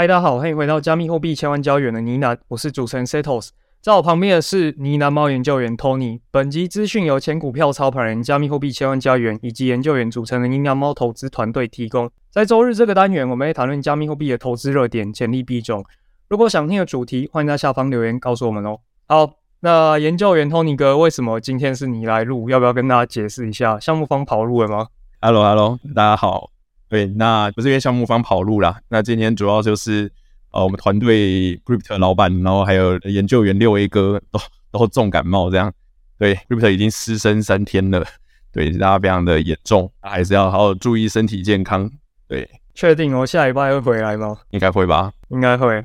嗨，大家好，欢迎回到加密货币千万交易员的呢喃，我是主持人 Setos，在我旁边的是呢喃猫研究员 Tony。本集资讯由前股票操盘人、加密货币千万交易员以及研究员组成的呢喃猫投资团队提供。在周日这个单元，我们会讨论加密货币的投资热点、潜力币种。如果想听的主题，欢迎在下方留言告诉我们哦。好，那研究员 Tony 哥，为什么今天是你来录？要不要跟大家解释一下？项目方跑路了吗？Hello，Hello，大家好。对，那不是因为项目方跑路啦。那今天主要就是呃，我们团队 Crypto 老板，然后还有研究员六 A 哥都都重感冒这样。对，Crypto 已经失声三天了，对，大家非常的严重，还是要好好注意身体健康。对，确定哦，下礼拜会回来吗？应该会吧，应该会。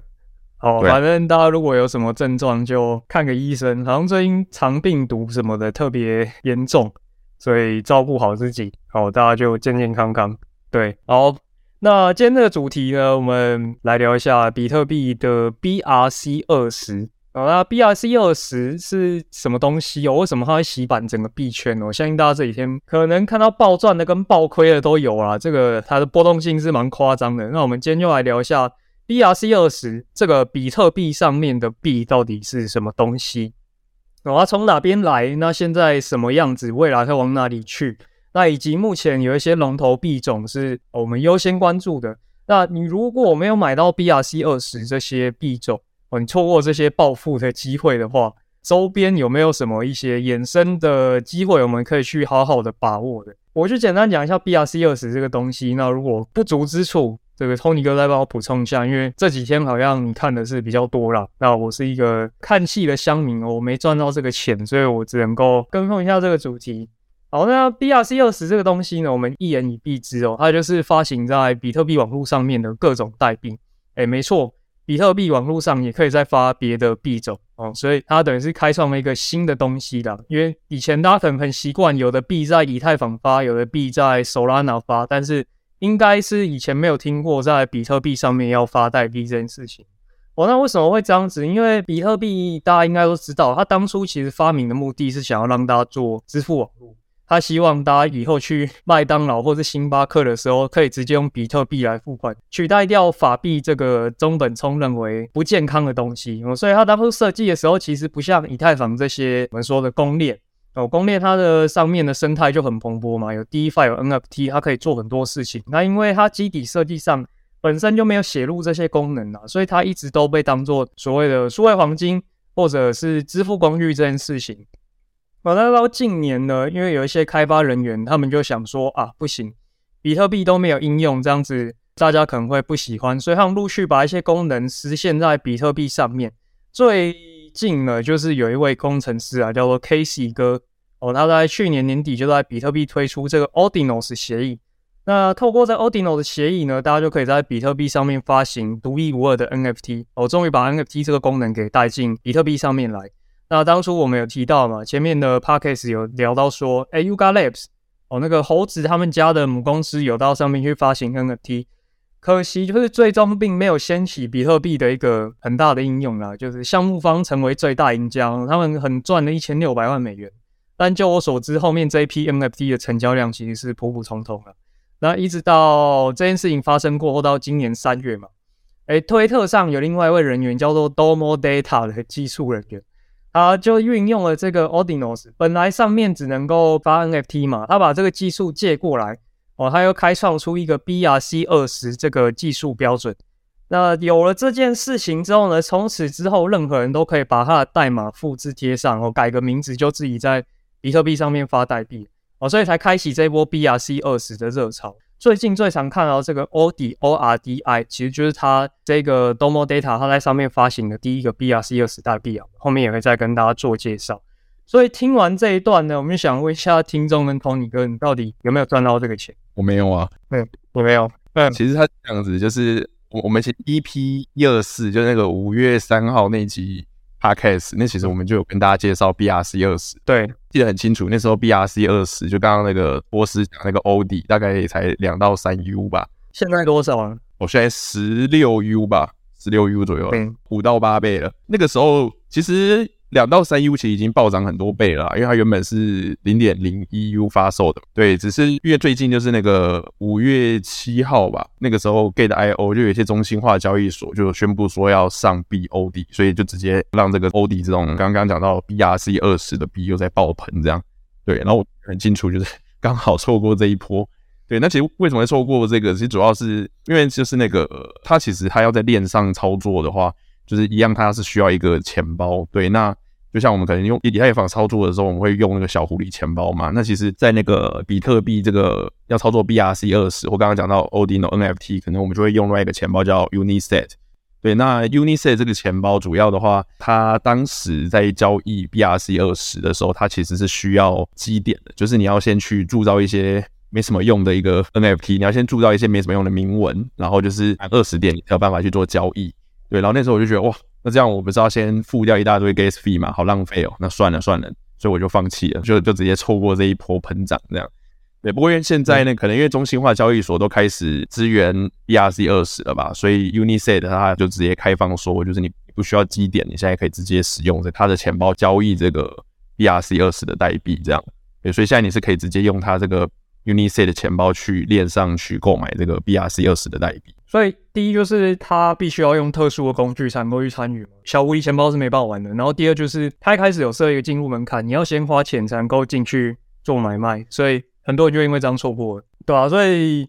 好，反正大家如果有什么症状，就看个医生。好像最近肠病毒什么的特别严重，所以照顾好自己。好，大家就健健康康。对，好，那今天这个主题呢，我们来聊一下比特币的 BRC 二十。好，那 BRC 二十是什么东西哦？为什么它会洗版整个币圈？我相信大家这几天可能看到暴赚的跟暴亏的都有啦。这个它的波动性是蛮夸张的。那我们今天就来聊一下 BRC 二十这个比特币上面的币到底是什么东西？哦，它从哪边来？那现在什么样子？未来会往哪里去？那以及目前有一些龙头币种是我们优先关注的。那你如果没有买到 BRC 二十这些币种，哦，你错过这些暴富的机会的话，周边有没有什么一些衍生的机会，我们可以去好好的把握的？我就简单讲一下 BRC 二十这个东西。那如果不足之处，这个 Tony 哥再帮我补充一下，因为这几天好像你看的是比较多啦。那我是一个看戏的乡民，我没赚到这个钱，所以我只能够跟风一下这个主题。好，那 BRC 二十这个东西呢，我们一言以蔽之哦，它就是发行在比特币网络上面的各种代币。诶，没错，比特币网络上也可以再发别的币种哦，所以它等于是开创了一个新的东西的。因为以前大家可能很习惯，有的币在以太坊发，有的币在 Solana 发，但是应该是以前没有听过在比特币上面要发代币这件事情。哦，那为什么会这样子？因为比特币大家应该都知道，它当初其实发明的目的是想要让大家做支付网络。他希望大家以后去麦当劳或是星巴克的时候，可以直接用比特币来付款，取代掉法币这个中本聪认为不健康的东西。哦，所以他当初设计的时候，其实不像以太坊这些我们说的公链哦，公链它的上面的生态就很蓬勃嘛，有 DeFi 有 NFT，它可以做很多事情。那因为它基底设计上本身就没有写入这些功能啊，所以它一直都被当做所谓的数位黄金或者是支付工具这件事情。好，那到近年呢，因为有一些开发人员，他们就想说啊，不行，比特币都没有应用，这样子大家可能会不喜欢，所以他们陆续把一些功能实现在比特币上面。最近呢，就是有一位工程师啊，叫做 Casey 哥，哦，他在去年年底就在比特币推出这个 Ordinals 协议。那透过这 Ordinals 协议呢，大家就可以在比特币上面发行独一无二的 NFT。哦，终于把 NFT 这个功能给带进比特币上面来。那当初我们有提到嘛，前面的 podcast 有聊到说，哎，Yuga Labs 哦，那个猴子他们家的母公司有到上面去发行 NFT，可惜就是最终并没有掀起比特币的一个很大的应用啦，就是项目方成为最大赢家，他们很赚了一千六百万美元，但就我所知，后面这一批 NFT 的成交量其实是普普通通的。那一直到这件事情发生过后，到今年三月嘛，哎，推特上有另外一位人员叫做 Domo Data 的技术人员。他就运用了这个 Ordinals，本来上面只能够发 NFT 嘛，他把这个技术借过来，哦，他又开创出一个 BRC 二十这个技术标准。那有了这件事情之后呢，从此之后，任何人都可以把他的代码复制贴上，哦，改个名字就自己在比特币上面发代币，哦，所以才开启这波 BRC 二十的热潮。最近最常看到这个 ORDI O R D I，其实就是它这个 Domo Data，它在上面发行的第一个 BRC 二十代币啊，后面也会再跟大家做介绍。所以听完这一段呢，我们想问一下听众跟 Tony 哥，你到底有没有赚到这个钱？我没有啊，嗯，我没有。嗯，其实他这样子，就是我我们前 EP 一二四，就那个五月三号那集。Podcast 那其实我们就有跟大家介绍 BRC 二十，对，记得很清楚。那时候 BRC 二十就刚刚那个波斯讲那个 OD 大概也才两到三 U 吧。现在多少啊？我现在十六 U 吧，十六 U 左右，五到八倍了。那个时候其实两到三 U 其实已经暴涨很多倍了，因为它原本是零点零一 U 发售的，对，只是因为最近就是那个五月七号吧，那个时候 Gate.io 就有一些中心化交易所就宣布说要上 BOD，所以就直接让这个 OD 这种刚刚讲到 BRC 二十的币又在爆棚这样，对，然后我很清楚就是刚好错过这一波，对，那其实为什么会错过这个？其实主要是因为就是那个它其实它要在链上操作的话。就是一样，它是需要一个钱包，对。那就像我们可能用以太坊操作的时候，我们会用那个小狐狸钱包嘛。那其实，在那个比特币这个要操作 BRC 二十，我刚刚讲到 odin NFT，可能我们就会用另外一个钱包叫 Unisat。对，那 Unisat 这个钱包主要的话，它当时在交易 BRC 二十的时候，它其实是需要基点的，就是你要先去铸造一些没什么用的一个 NFT，你要先铸造一些没什么用的铭文，然后就是满二十点，才有办法去做交易。对，然后那时候我就觉得哇，那这样我不是要先付掉一大堆 gas fee 嘛，好浪费哦。那算了算了，所以我就放弃了，就就直接错过这一波膨胀这样。对，不过因为现在呢，可能因为中心化交易所都开始支援 BRC 二十了吧，所以 Unisat 它就直接开放说，就是你不需要基点，你现在可以直接使用这它的钱包交易这个 BRC 二十的代币这样。对，所以现在你是可以直接用它这个 Unisat 的钱包去链上去购买这个 BRC 二十的代币。所以第一就是他必须要用特殊的工具才能够去参与，小狐狸钱包是没办法玩的。然后第二就是他一开始有设一个进入门槛，你要先花钱才能够进去做买卖，所以很多人就因为这样错过了，对啊，所以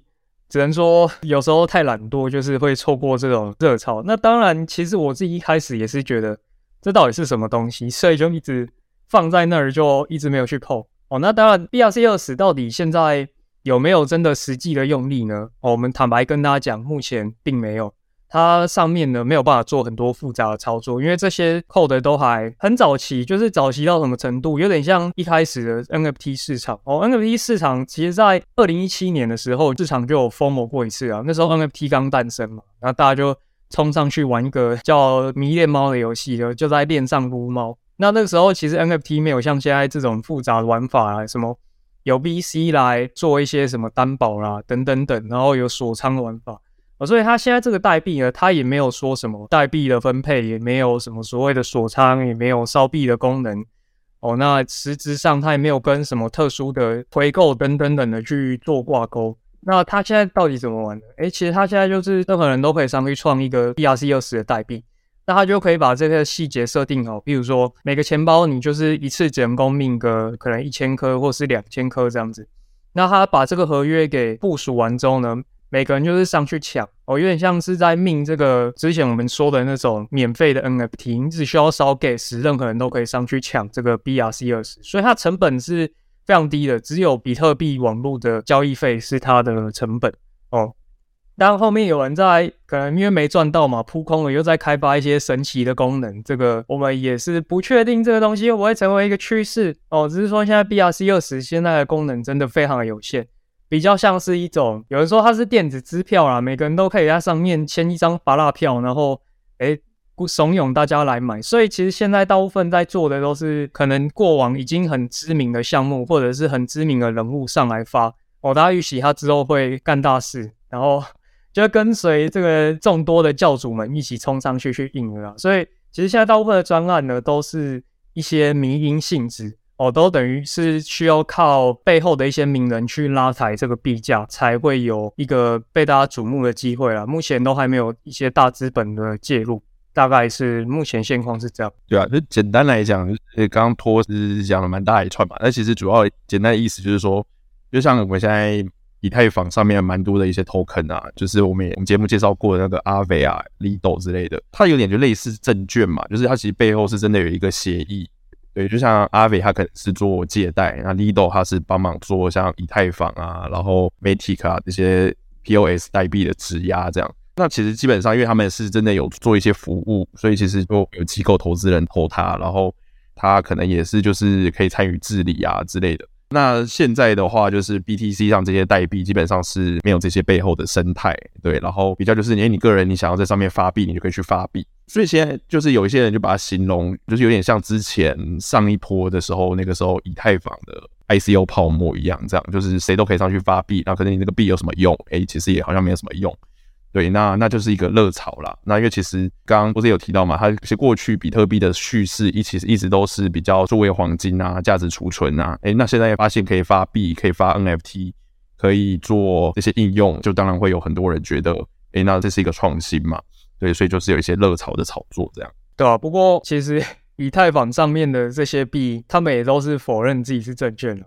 只能说有时候太懒惰，就是会错过这种热潮。那当然，其实我自己一开始也是觉得这到底是什么东西，所以就一直放在那儿，就一直没有去碰。哦，那当然，BRC20 到底现在。有没有真的实际的用力呢？哦，我们坦白跟大家讲，目前并没有。它上面呢没有办法做很多复杂的操作，因为这些 code 都还很早期，就是早期到什么程度，有点像一开始的 NFT 市场。哦，NFT 市场其实在二零一七年的时候，市场就有 FOMO 过一次啊。那时候 NFT 刚诞生嘛，然后大家就冲上去玩一个叫迷恋猫的游戏，就就在链上撸猫。那那个时候其实 NFT 没有像现在这种复杂的玩法啊，什么。有 VC 来做一些什么担保啦，等等等，然后有锁仓的玩法，所以它现在这个代币呢，它也没有说什么代币的分配，也没有什么所谓的锁仓，也没有烧币的功能哦。那实质上它也没有跟什么特殊的回购等等等的去做挂钩。那它现在到底怎么玩的？诶，其实它现在就是任何人都可以上去创一个 BRC20 的代币。那他就可以把这个细节设定好，比如说每个钱包你就是一次只能够 mint 个可能一千颗或是两千颗这样子。那他把这个合约给部署完之后呢，每个人就是上去抢哦，有点像是在命这个之前我们说的那种免费的 NFT，你只需要烧 gas，任何人都可以上去抢这个 BRC 二十，所以它成本是非常低的，只有比特币网络的交易费是它的成本哦。但后面有人在可能因为没赚到嘛，扑空了，又在开发一些神奇的功能。这个我们也是不确定这个东西会不会成为一个趋势哦。只是说现在 BRC 二十现在的功能真的非常有限，比较像是一种有人说它是电子支票啦，每个人都可以在上面签一张芭乐票，然后诶怂恿大家来买。所以其实现在大部分在做的都是可能过往已经很知名的项目，或者是很知名的人物上来发哦，大家预期他之后会干大事，然后。就跟随这个众多的教主们一起冲上去去印了，所以其实现在大部分的专案呢，都是一些迷因性质哦，都等于是需要靠背后的一些名人去拉抬这个币价，才会有一个被大家瞩目的机会啦。目前都还没有一些大资本的介入，大概是目前现况是这样。对啊，就简单来讲，呃，刚刚托斯讲了蛮大一串嘛，那其实主要简单的意思就是说，就像我们现在。以太坊上面蛮多的一些 token 啊，就是我们也我们节目介绍过的那个阿伟啊、Lido 之类的，它有点就类似证券嘛，就是它其实背后是真的有一个协议，对，就像阿伟他可能是做借贷，那 Lido 他是帮忙做像以太坊啊，然后 Matic 啊这些 POS 代币的质押这样。那其实基本上因为他们是真的有做一些服务，所以其实就有机构投资人投他，然后他可能也是就是可以参与治理啊之类的。那现在的话，就是 BTC 上这些代币基本上是没有这些背后的生态，对，然后比较就是，诶，你个人你想要在上面发币，你就可以去发币。所以现在就是有一些人就把它形容，就是有点像之前上一波的时候，那个时候以太坊的 ICO 泡沫一样，这样就是谁都可以上去发币，那可能你那个币有什么用？诶，其实也好像没有什么用。对，那那就是一个热潮啦。那因为其实刚刚不是有提到嘛，它其实过去比特币的叙事一其实一直都是比较作为黄金啊、价值储存啊。诶，那现在发现可以发币、可以发 NFT、可以做这些应用，就当然会有很多人觉得，诶，那这是一个创新嘛。对，所以就是有一些热潮的炒作这样。对啊，不过其实 以太坊上面的这些币，他们也都是否认自己是证券的。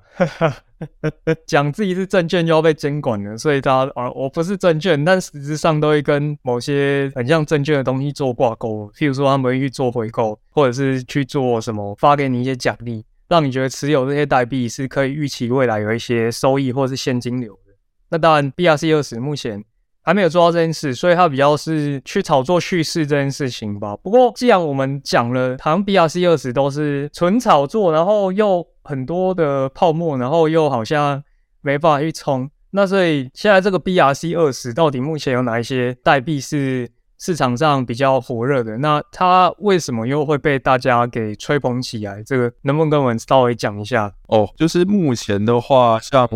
讲自己是证券就要被监管了，所以大家啊，我不是证券，但实质上都会跟某些很像证券的东西做挂钩。譬如说，他们会去做回购，或者是去做什么发给你一些奖励，让你觉得持有这些代币是可以预期未来有一些收益或者是现金流的。那当然，BRC 二十目前还没有做到这件事，所以它比较是去炒作叙事这件事情吧。不过，既然我们讲了，好像 BRC20 都是纯炒作，然后又。很多的泡沫，然后又好像没办法去冲。那所以现在这个 BRC 二十到底目前有哪一些代币是市场上比较火热的？那它为什么又会被大家给吹捧起来？这个能不能跟我们稍微讲一下？哦，就是目前的话，像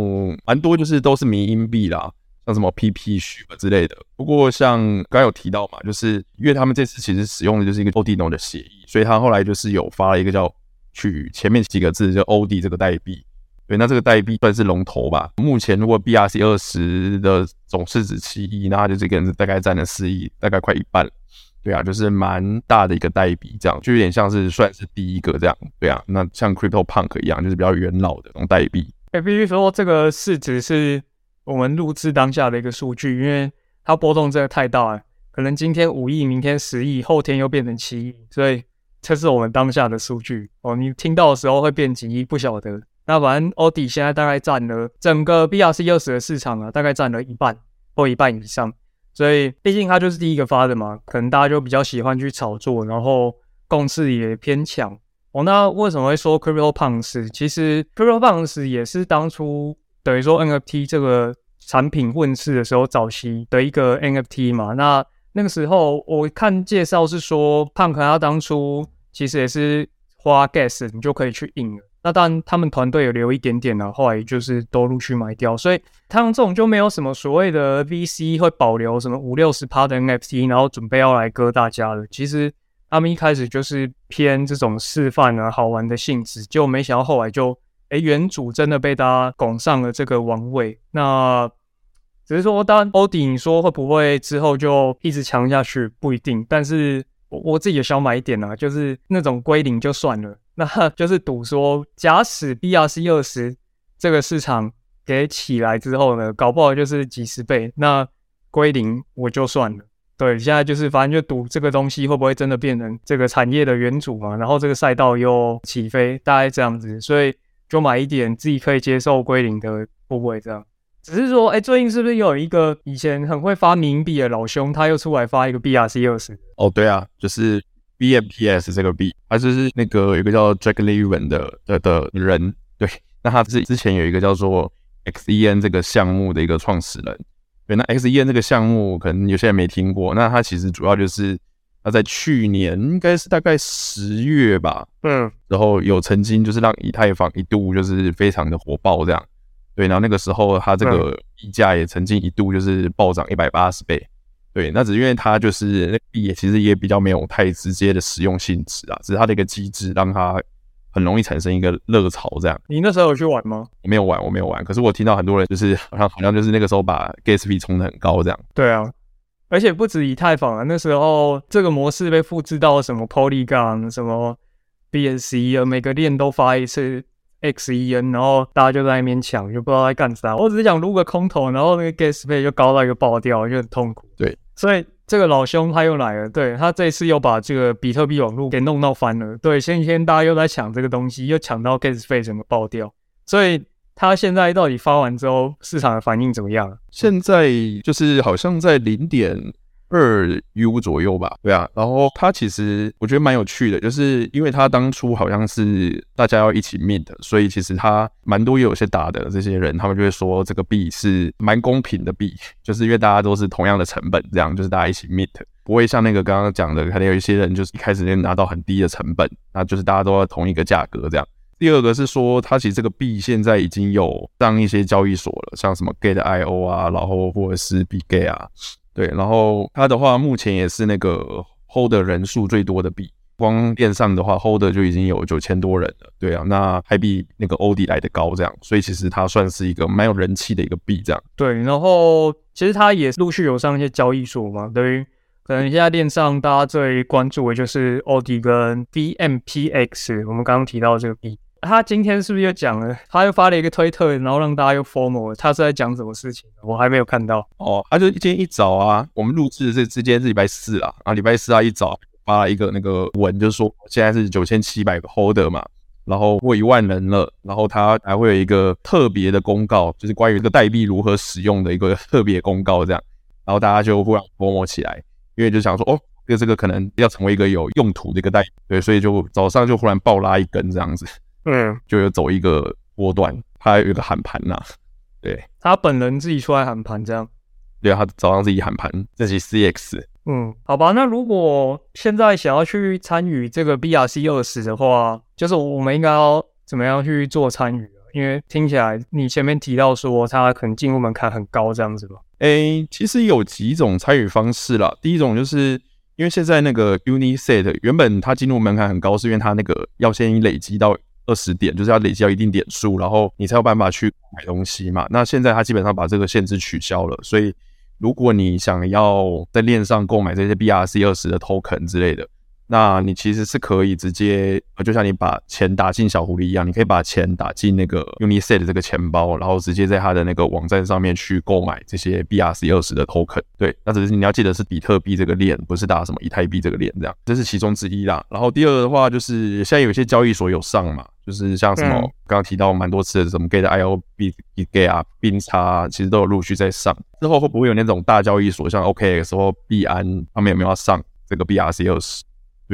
蛮多就是都是迷因币啦，像什么 PP 许之类的。不过像刚有提到嘛，就是因为他们这次其实使用的就是一个 Odon 的协议，所以他后来就是有发了一个叫。取前面几个字就 OD 这个代币，对，那这个代币算是龙头吧。目前如果 BRC 二十的总市值七亿，那就这个人大概占了四亿，大概快一半。对啊，就是蛮大的一个代币，这样就有点像是算是第一个这样。对啊，那像 Crypto Punk 一样，就是比较元老的这种代币。哎，必须说这个市值是我们录制当下的一个数据，因为它波动真的太大了，可能今天五亿，明天十亿，后天又变成七亿，所以。这是我们当下的数据哦，你听到的时候会变几亿不晓得。那反正 OD 现在大概占了整个 BRC 二十的市场啊，大概占了一半或一半以上。所以毕竟它就是第一个发的嘛，可能大家就比较喜欢去炒作，然后共识也偏强。哦，那为什么会说 CryptoPunks？其实 CryptoPunks 也是当初等于说 NFT 这个产品问世的时候早期的一个 NFT 嘛。那那个时候我看介绍是说，Punk 他当初。其实也是花 gas，你就可以去印了。那当然，他们团队有留一点点了，后来就是都陆续买掉。所以他们这种就没有什么所谓的 VC 会保留什么五六十趴的 NFT，然后准备要来割大家的。其实他们一开始就是偏这种示范啊、好玩的性质，就没想到后来就哎，原主真的被大家拱上了这个王位。那只是说，当然欧迪你说会不会之后就一直强下去，不一定，但是。我我自己也想买一点啊，就是那种归零就算了，那 就是赌说，假使 BRC 二十这个市场给起来之后呢，搞不好就是几十倍，那归零我就算了。对，现在就是反正就赌这个东西会不会真的变成这个产业的元祖嘛，然后这个赛道又起飞，大概这样子，所以就买一点自己可以接受归零的，部位这样？只是说，哎、最近是不是有一个以前很会发冥币的老兄，他又出来发一个 BRC 二十？哦，对啊，就是 BMPS 这个币，他就是那个有一个叫 Jack Levin 的的的人，对，那他是之前有一个叫做 XEN 这个项目的一个创始人，对，那 XEN 这个项目可能有些人没听过，那他其实主要就是他在去年应该是大概十月吧，嗯，然后有曾经就是让以太坊一度就是非常的火爆这样。对，然后那个时候它这个溢价也曾经一度就是暴涨一百八十倍。对，那只是因为它就是那币也其实也比较没有太直接的实用性质啊，只是它的一个机制让它很容易产生一个热潮这样。你那时候有去玩吗？我没有玩，我没有玩。可是我听到很多人就是好像好像就是那个时候把 gas fee 冲的很高这样。对啊，而且不止以太坊啊，那时候这个模式被复制到什么 Polygon、什么 BSC 啊，每个链都发一次。XEN，然后大家就在那边抢，就不知道在干啥。我只是想撸个空头，然后那个 gas 费就高到一个爆掉，就很痛苦。对，所以这个老兄他又来了，对，他这一次又把这个比特币网络给弄到翻了。对，前几天大家又在抢这个东西，又抢到 gas 费整个爆掉。所以他现在到底发完之后，市场的反应怎么样？现在就是好像在零点。二 U 左右吧，对啊，然后它其实我觉得蛮有趣的，就是因为它当初好像是大家要一起 mint，所以其实它蛮多有些打的这些人，他们就会说这个币是蛮公平的币，就是因为大家都是同样的成本，这样就是大家一起 mint，不会像那个刚刚讲的，可能有一些人就是一开始就拿到很低的成本，那就是大家都要同一个价格这样。第二个是说，它其实这个币现在已经有上一些交易所了，像什么 Gate.io 啊，然后或者是 BGA 啊。对，然后它的话目前也是那个 Hold 人数最多的币。光链上的话，Hold 就已经有九千多人了，对啊，那还比那个 OD 来的高，这样，所以其实它算是一个蛮有人气的一个币，这样。对，然后其实它也陆续有上一些交易所嘛，对于可能现在链上大家最关注的就是 OD 跟 B M P X 我们刚刚提到这个币，他今天是不是又讲了？他又发了一个推特，然后让大家又 FOMO，他是在讲什么事情？我还没有看到。哦，他就今天一早啊，我们录制的这之间是礼拜四啊，啊，礼拜四啊一早。发了一个那个文，就是说现在是九千七百个 holder 嘛，然后过一万人了，然后他还会有一个特别的公告，就是关于这个代币如何使用的一个特别公告这样，然后大家就忽然 FOMO 起来，因为就想说哦，这个这个可能要成为一个有用途的一个代，对，所以就早上就忽然暴拉一根这样子，嗯，就有走一个波段，他有一个喊盘呐，对，他本人自己出来喊盘这样，对啊，他早上自己喊盘，这是 CX。嗯，好吧，那如果现在想要去参与这个 BRC 二十的话，就是我们应该要怎么样去做参与？因为听起来你前面提到说它可能进入门槛很高这样子吧？诶、其实有几种参与方式啦。第一种就是因为现在那个 UniSet 原本它进入门槛很高，是因为它那个要先累积到二十点，就是要累积到一定点数，然后你才有办法去买东西嘛。那现在它基本上把这个限制取消了，所以。如果你想要在链上购买这些 BRC 二十的 token 之类的，那你其实是可以直接，就像你把钱打进小狐狸一样，你可以把钱打进那个 UniSet 的这个钱包，然后直接在它的那个网站上面去购买这些 BRC 二十的 token。对，那只是你要记得是比特币这个链，不是打什么以太币这个链，这样，这是其中之一啦。然后第二个的话，就是现在有些交易所有上嘛。就是像什么刚刚提到蛮多次的什么 Gate.io、Bitget 啊、冰叉，其实都有陆续在上。之后会不会有那种大交易所，像 OKX 或币安，他们有没有要上这个 BRC 二十？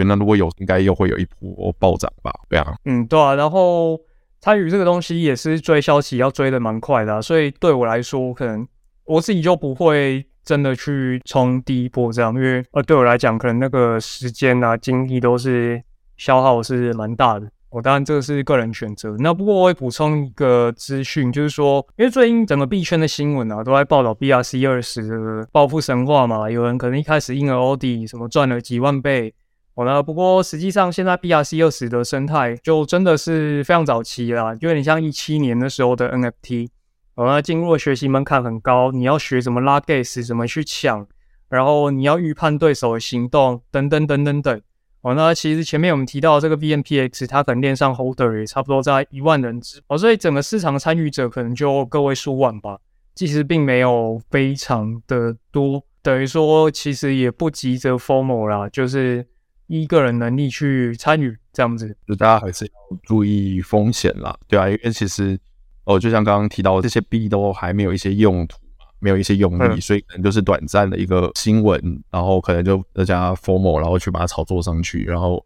那如果有，应该又会有一波暴涨吧？对啊，嗯，对啊。然后参与这个东西也是追消息要追的蛮快的，所以对我来说，可能我自己就不会真的去冲第一波这样，因为呃，对我来讲，可能那个时间啊、精力都是消耗是蛮大的。我、当然这个是个人选择。那不过我会补充一个资讯，就是说，因为最近整个币圈的新闻啊，都在报道 BRC 二十的暴富神话嘛。有人可能一开始印了 OD，什么赚了几万倍。哦，那不过实际上现在 BRC 二十的生态就真的是非常早期啦，就有点像一七年的时候的 NFT。哦，那进入了学习门槛很高，你要学怎么拉 gas，怎么去抢，然后你要预判对手的行动，等等等等等。哦，那其实前面我们提到这个 VMPX，它可能链上 holder 也差不多在一万人之哦，所以整个市场参与者可能就个位数万吧，其实并没有非常的多，等于说其实也不急着 Formal 啦，就是依个人能力去参与这样子，就大家还是要注意风险啦，对啊，因为其实哦，就像刚刚提到这些币都还没有一些用途。没有一些用力，嗯、所以可能就是短暂的一个新闻，然后可能就大家 FOMO，然后去把它炒作上去，然后，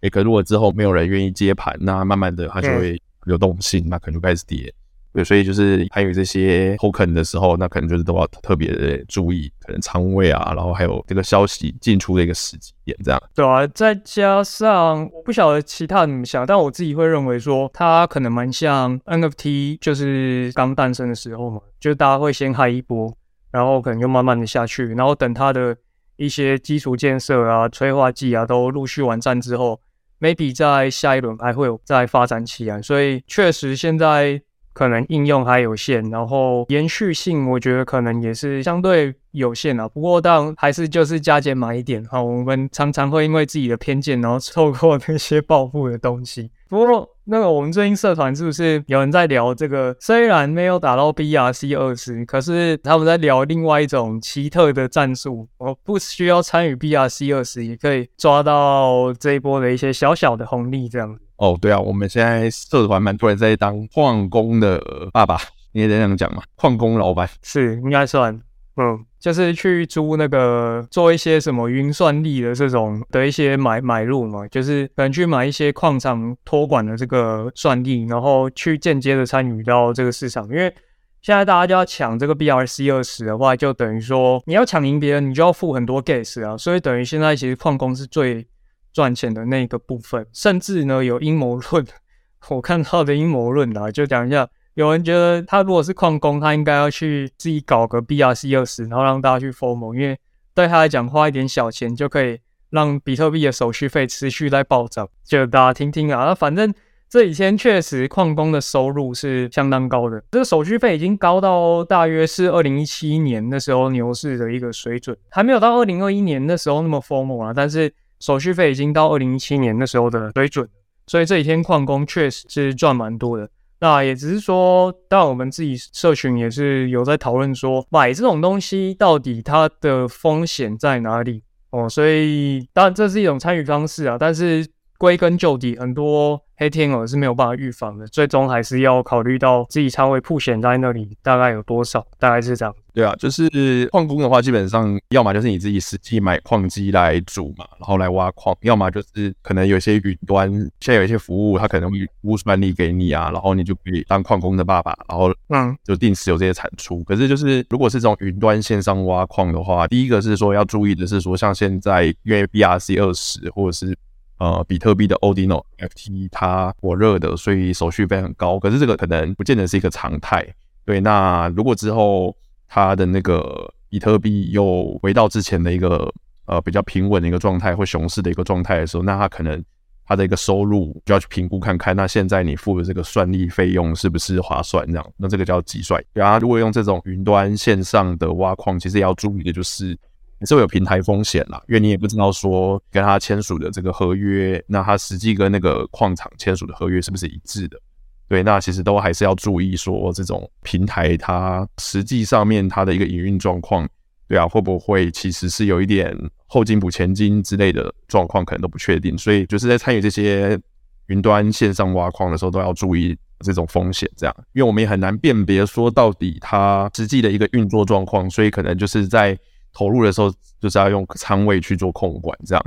诶，可如果之后没有人愿意接盘，那慢慢的它就会流动性，嗯、那可能就开始跌。对，所以就是还有这些 token 的时候，那可能就是都要特别的注意，可能仓位啊，然后还有这个消息进出的一个时机点，这样。对啊，再加上我不晓得其他人怎么想，但我自己会认为说，它可能蛮像 NFT，就是刚诞生的时候嘛，就是大家会先嗨一波，然后可能就慢慢的下去，然后等它的一些基础建设啊、催化剂啊都陆续完善之后，maybe 在下一轮还会有再发展起来。所以确实现在。可能应用还有限，然后延续性我觉得可能也是相对有限啊。不过当然还是就是加减买一点哈。我们常常会因为自己的偏见，然后错过那些暴富的东西。不过那个我们最近社团是不是有人在聊这个？虽然没有打到 BRC 二十，可是他们在聊另外一种奇特的战术。我不需要参与 BRC 二十，也可以抓到这一波的一些小小的红利，这样。哦，对啊，我们现在社团蛮多人在当矿工的爸爸，你也这样讲嘛？矿工老板是应该算，嗯，就是去租那个做一些什么云算力的这种的一些买买入嘛，就是可能去买一些矿场托管的这个算力，然后去间接的参与到这个市场。因为现在大家就要抢这个 BRC 二十的话，就等于说你要抢赢别人，你就要付很多 gas 啊，所以等于现在其实矿工是最。赚钱的那个部分，甚至呢有阴谋论，我看到的阴谋论啊，就讲一下有人觉得他如果是矿工，他应该要去自己搞个 BRC 二十，然后让大家去 FOMO，因为对他来讲，花一点小钱就可以让比特币的手续费持续在暴涨。就大家听听啊，那反正这几天确实矿工的收入是相当高的，这个手续费已经高到大约是二零一七年那时候牛市的一个水准，还没有到二零二一年那时候那么 FOMO 啊，但是手续费已经到二零一七年那时候的水准，所以这几天矿工确实是赚蛮多的。那也只是说，当然我们自己社群也是有在讨论说，买这种东西到底它的风险在哪里哦，所以当然这是一种参与方式啊，但是。归根究底，很多黑天鹅是没有办法预防的，最终还是要考虑到自己仓位铺险在那里大概有多少，大概是这样。对啊，就是矿工的话，基本上要么就是你自己实际买矿机来组嘛，然后来挖矿；要么就是可能有些云端，现在有一些服务，它可能会估算力给你啊，然后你就可以当矿工的爸爸，然后嗯，就定时有这些产出。嗯、可是就是如果是这种云端线上挖矿的话，第一个是说要注意的是说，像现在因为 BRC 二十或者是。呃，比特币的 Ordinal NFT 它火热的，所以手续费很高。可是这个可能不见得是一个常态。对，那如果之后它的那个比特币又回到之前的一个呃比较平稳的一个状态或熊市的一个状态的时候，那它可能它的一个收入就要去评估看看。那现在你付的这个算力费用是不是划算？这样，那这个叫计算。然后如果用这种云端线上的挖矿，其实也要注意的就是。也是会有平台风险啦，因为你也不知道说跟他签署的这个合约，那他实际跟那个矿场签署的合约是不是一致的？对，那其实都还是要注意说这种平台它实际上面它的一个营运状况，对啊，会不会其实是有一点后金补前金之类的状况，可能都不确定。所以就是在参与这些云端线上挖矿的时候，都要注意这种风险，这样，因为我们也很难辨别说到底它实际的一个运作状况，所以可能就是在。投入的时候就是要用仓位去做控管，这样，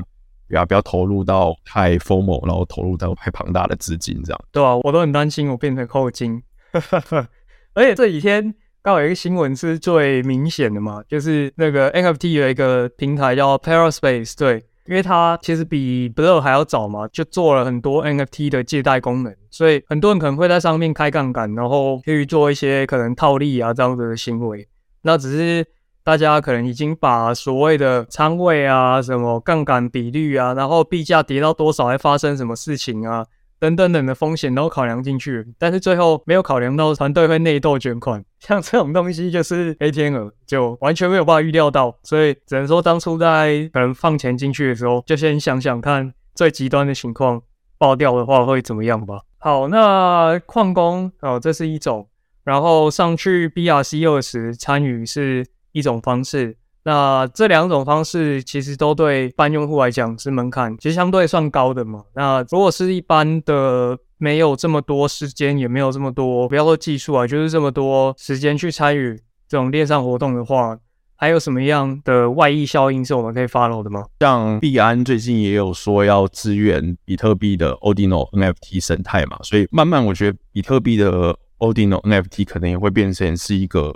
不要不要投入到太 FOMO，然后投入到太庞大的资金，这样。对啊，我都很担心我变成后金，而且这几天刚好有一个新闻是最明显的嘛，就是那个 NFT 有一个平台叫 Paraspace，对，因为它其实比 Blur 还要早嘛，就做了很多 NFT 的借贷功能，所以很多人可能会在上面开杠杆，然后去做一些可能套利啊这样子的行为，那只是。大家可能已经把所谓的仓位啊、什么杠杆比率啊，然后币价跌到多少会发生什么事情啊，等等等的风险都考量进去，但是最后没有考量到团队会内斗卷款，像这种东西就是黑天鹅，就完全没有办法预料到，所以只能说当初在可能放钱进去的时候，就先想想看最极端的情况爆掉的话会怎么样吧。好，那矿工哦，这是一种，然后上去 BRC 二十参与是。一种方式，那这两种方式其实都对一般用户来讲是门槛，其实相对算高的嘛。那如果是一般的，没有这么多时间，也没有这么多，不要说技术啊，就是这么多时间去参与这种链上活动的话，还有什么样的外溢效应是我们可以 follow 的吗？像币安最近也有说要支援比特币的 Odinol NFT 生态嘛，所以慢慢我觉得比特币的 Odinol NFT 可能也会变成是一个。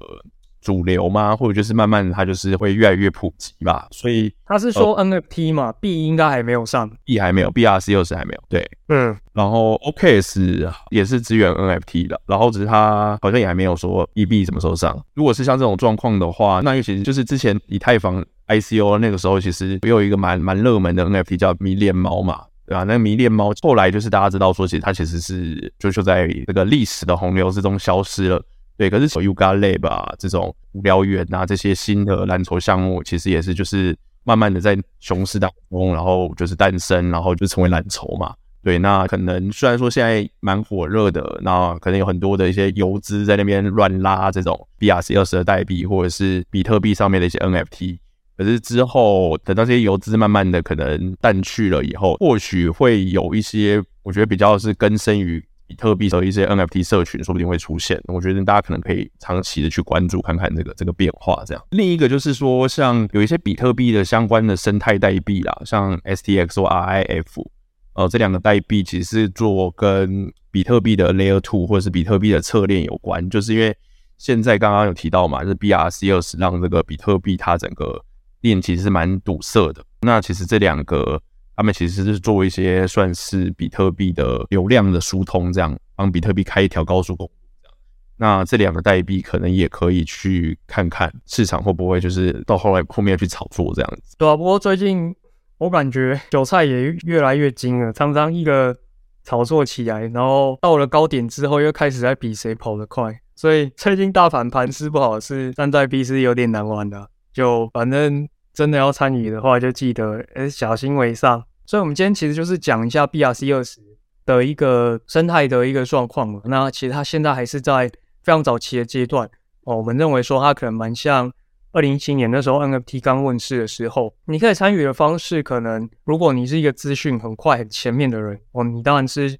主流吗？或者就是慢慢它就是会越来越普及吧。所以他是说 NFT 嘛，币、呃、应该还没有上，，B 还没有，BRC 又是还没有。对，嗯。然后 OKS 也是支援 NFT 的，然后只是它好像也还没有说 EB 什么时候上。如果是像这种状况的话，那其实就是之前以太坊 ICO 那个时候，其实也有一个蛮蛮热门的 NFT 叫迷恋猫嘛，对吧？那个迷恋猫后来就是大家知道说，其实它其实是就就在这个历史的洪流之中消失了。对，可是有 Yuga Lab 啊，这种无聊猿啊，这些新的蓝筹项目，其实也是就是慢慢的在熊市当中，然后就是诞生，然后就成为蓝筹嘛。对，那可能虽然说现在蛮火热的，那可能有很多的一些游资在那边乱拉这种 BRC 二十的代币，或者是比特币上面的一些 NFT，可是之后等到这些游资慢慢的可能淡去了以后，或许会有一些，我觉得比较是根深于。比特币的一些 NFT 社群说不定会出现，我觉得大家可能可以长期的去关注看看这个这个变化。这样，另一个就是说，像有一些比特币的相关的生态代币啦，像 STX 或 RIF，呃，这两个代币其实是做跟比特币的 Layer Two 或者是比特币的侧链有关，就是因为现在刚刚有提到嘛，就是 BRC20 让这个比特币它整个链其实是蛮堵塞的。那其实这两个。他们其实是做一些算是比特币的流量的疏通，这样帮比特币开一条高速公路，这样。那这两个代币可能也可以去看看市场会不会就是到后来后面去炒作这样子。对啊，不过最近我感觉韭菜也越来越精了，常常一个炒作起来，然后到了高点之后又开始在比谁跑得快。所以最近大盘盘势不好，是站在 B 是有点难玩的。就反正真的要参与的话，就记得诶小心为上。所以我们今天其实就是讲一下 BRC20 的一个生态的一个状况嘛。那其实它现在还是在非常早期的阶段哦。我们认为说它可能蛮像二零一七年那时候 NFT 刚问世的时候，你可以参与的方式，可能如果你是一个资讯很快很前面的人哦，你当然是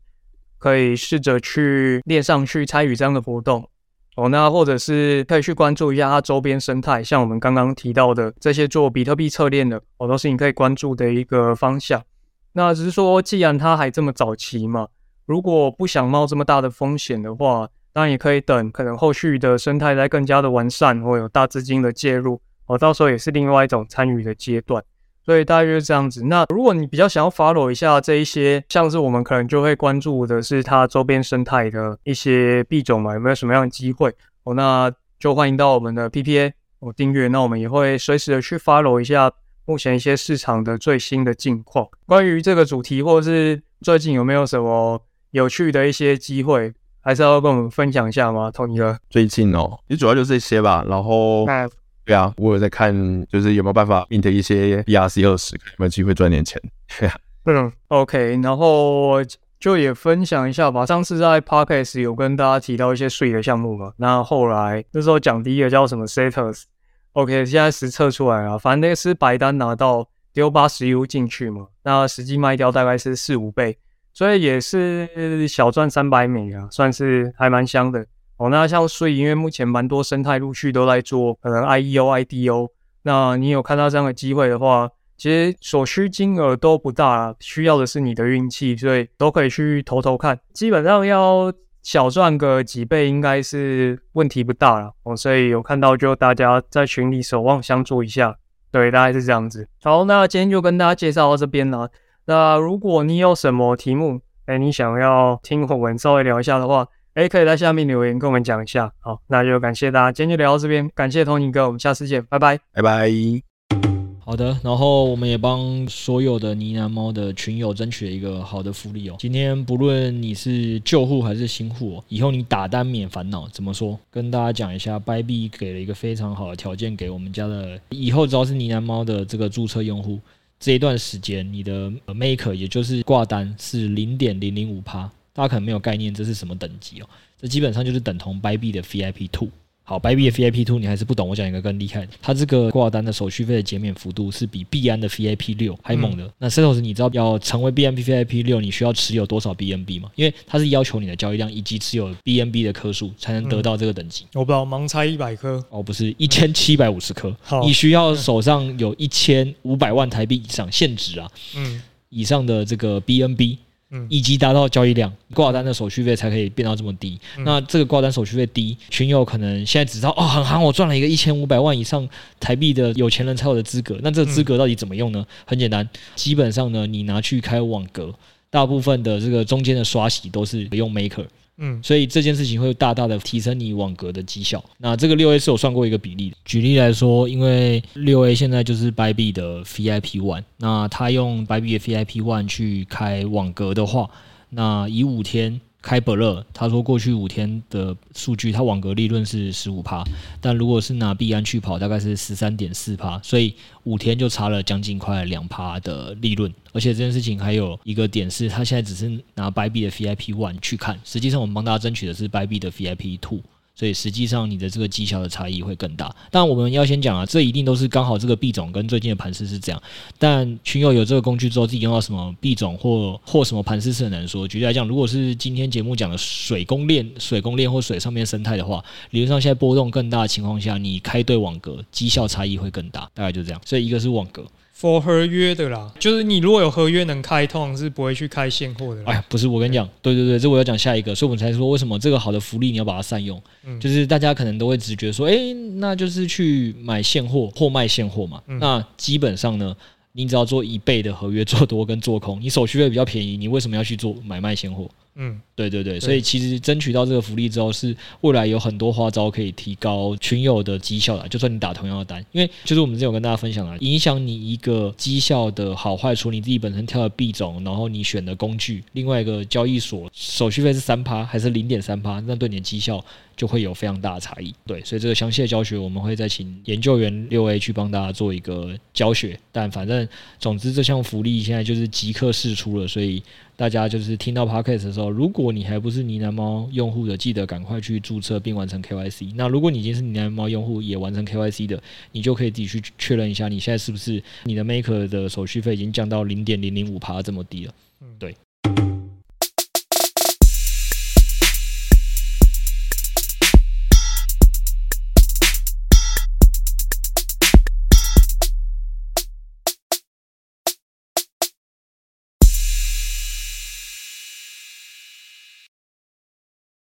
可以试着去链上去参与这样的活动。哦，那或者是可以去关注一下它周边生态，像我们刚刚提到的这些做比特币侧链的，哦，都是你可以关注的一个方向。那只是说，既然它还这么早期嘛，如果不想冒这么大的风险的话，当然也可以等，可能后续的生态再更加的完善，或有大资金的介入，哦，到时候也是另外一种参与的阶段。所以大约就是这样子。那如果你比较想要 follow 一下这一些，像是我们可能就会关注的是它周边生态的一些币种嘛，有没有什么样的机会？哦，那就欢迎到我们的 PPA 哦订阅。那我们也会随时的去 follow 一下目前一些市场的最新的近况。关于这个主题，或者是最近有没有什么有趣的一些机会，还是要跟我们分享一下吗？Tony 哥，最近哦，其实主要就是这些吧。然后。对啊，我有在看，就是有没有办法 mint 一些 BRC 二十，有没有机会赚点钱？对啊，嗯，OK，然后就也分享一下吧。上次在 Podcast 有跟大家提到一些税的项目嘛，那后来那时候讲第一个叫什么 Setters，OK，现在实测出来了，反正那个是白单拿到丢八十 U 进去嘛，那实际卖掉大概是四五倍，所以也是小赚三百美啊，算是还蛮香的。哦，那像所以，因为目前蛮多生态陆续都在做，可能 IEO、IDO，那你有看到这样的机会的话，其实所需金额都不大，需要的是你的运气，所以都可以去投投看。基本上要小赚个几倍，应该是问题不大了。哦，所以有看到就大家在群里守望相助一下，对，大概是这样子。好，那今天就跟大家介绍到这边了。那如果你有什么题目，哎，你想要听我们稍微聊一下的话，哎，可以在下面留言跟我们讲一下。好，那就感谢大家，今天就聊到这边。感谢 Tony 哥，我们下次见，拜拜，拜拜。好的，然后我们也帮所有的呢喃猫的群友争取了一个好的福利哦。今天不论你是旧户还是新户哦，以后你打单免烦恼。怎么说？跟大家讲一下，Bybit 给了一个非常好的条件给我们家的，以后只要是呢喃猫的这个注册用户，这一段时间你的 Maker 也就是挂单是零点零零五趴。大家可能没有概念，这是什么等级哦？这基本上就是等同 Bybit 的 VIP Two。好，Bybit 的 VIP Two 你还是不懂，我讲一个更厉害的，它这个挂单的手续费的减免幅度是比币安的 VIP 六还猛的。嗯、那 Setos 你知道要成为 BNB VIP 六，你需要持有多少 BNB 吗？因为它是要求你的交易量以及持有 BNB 的颗数才能得到这个等级。我不知道，盲猜一百颗哦，不是一千七百五十颗。好，你需要手上有一千五百万台币以上现值啊，嗯，以上的这个 BNB。以及达到交易量，挂单的手续费才可以变到这么低。嗯、那这个挂单手续费低，群友可能现在只知道哦，很行，我赚了一个一千五百万以上台币的有钱人才有的资格。那这个资格到底怎么用呢？很简单，基本上呢，你拿去开网格，大部分的这个中间的刷洗都是用 Maker。嗯，所以这件事情会大大的提升你网格的绩效。那这个六 A 是有算过一个比例。举例来说，因为六 A 现在就是 b y b 的 VIP One，那他用 b y b 的 VIP One 去开网格的话，那以五天。开伯乐，他说过去五天的数据，他网格利润是十五趴，但如果是拿币安去跑，大概是十三点四趴，所以五天就差了将近快两趴的利润。而且这件事情还有一个点是，他现在只是拿 b 币的 VIP One 去看，实际上我们帮大家争取的是 b 币的 VIP Two。所以实际上你的这个绩效的差异会更大。但我们要先讲啊，这一定都是刚好这个币种跟最近的盘势是这样。但群友有这个工具之后，自己用到什么币种或或什么盘势是很难说。举例来讲，如果是今天节目讲的水公链、水公链或水上面生态的话，理论上现在波动更大的情况下，你开对网格，绩效差异会更大。大概就这样。所以一个是网格。For 合约的啦，就是你如果有合约能开，通常是不会去开现货的。哎呀，不是，我跟你讲，对对对，这我要讲下一个，所以我们才说为什么这个好的福利你要把它善用。嗯，就是大家可能都会直觉说，哎，那就是去买现货或卖现货嘛。嗯，那基本上呢，你只要做一倍的合约做多跟做空，你手续费比较便宜，你为什么要去做买卖现货？嗯，对对对，所以其实争取到这个福利之后，是未来有很多花招可以提高群友的绩效的。就算你打同样的单，因为就是我们之前有跟大家分享了，影响你一个绩效的好坏，除你自己本身挑的币种，然后你选的工具，另外一个交易所手续费是三趴还是零点三趴，那对你的绩效就会有非常大的差异。对，所以这个详细的教学我们会再请研究员六 A 去帮大家做一个教学。但反正总之这项福利现在就是即刻试出了，所以。大家就是听到 Podcast 的时候，如果你还不是呢喃猫用户的，记得赶快去注册并完成 KYC。那如果你已经是呢喃猫用户，也完成 KYC 的，你就可以自己去确认一下，你现在是不是你的 Maker 的手续费已经降到零点零零五趴这么低了。对，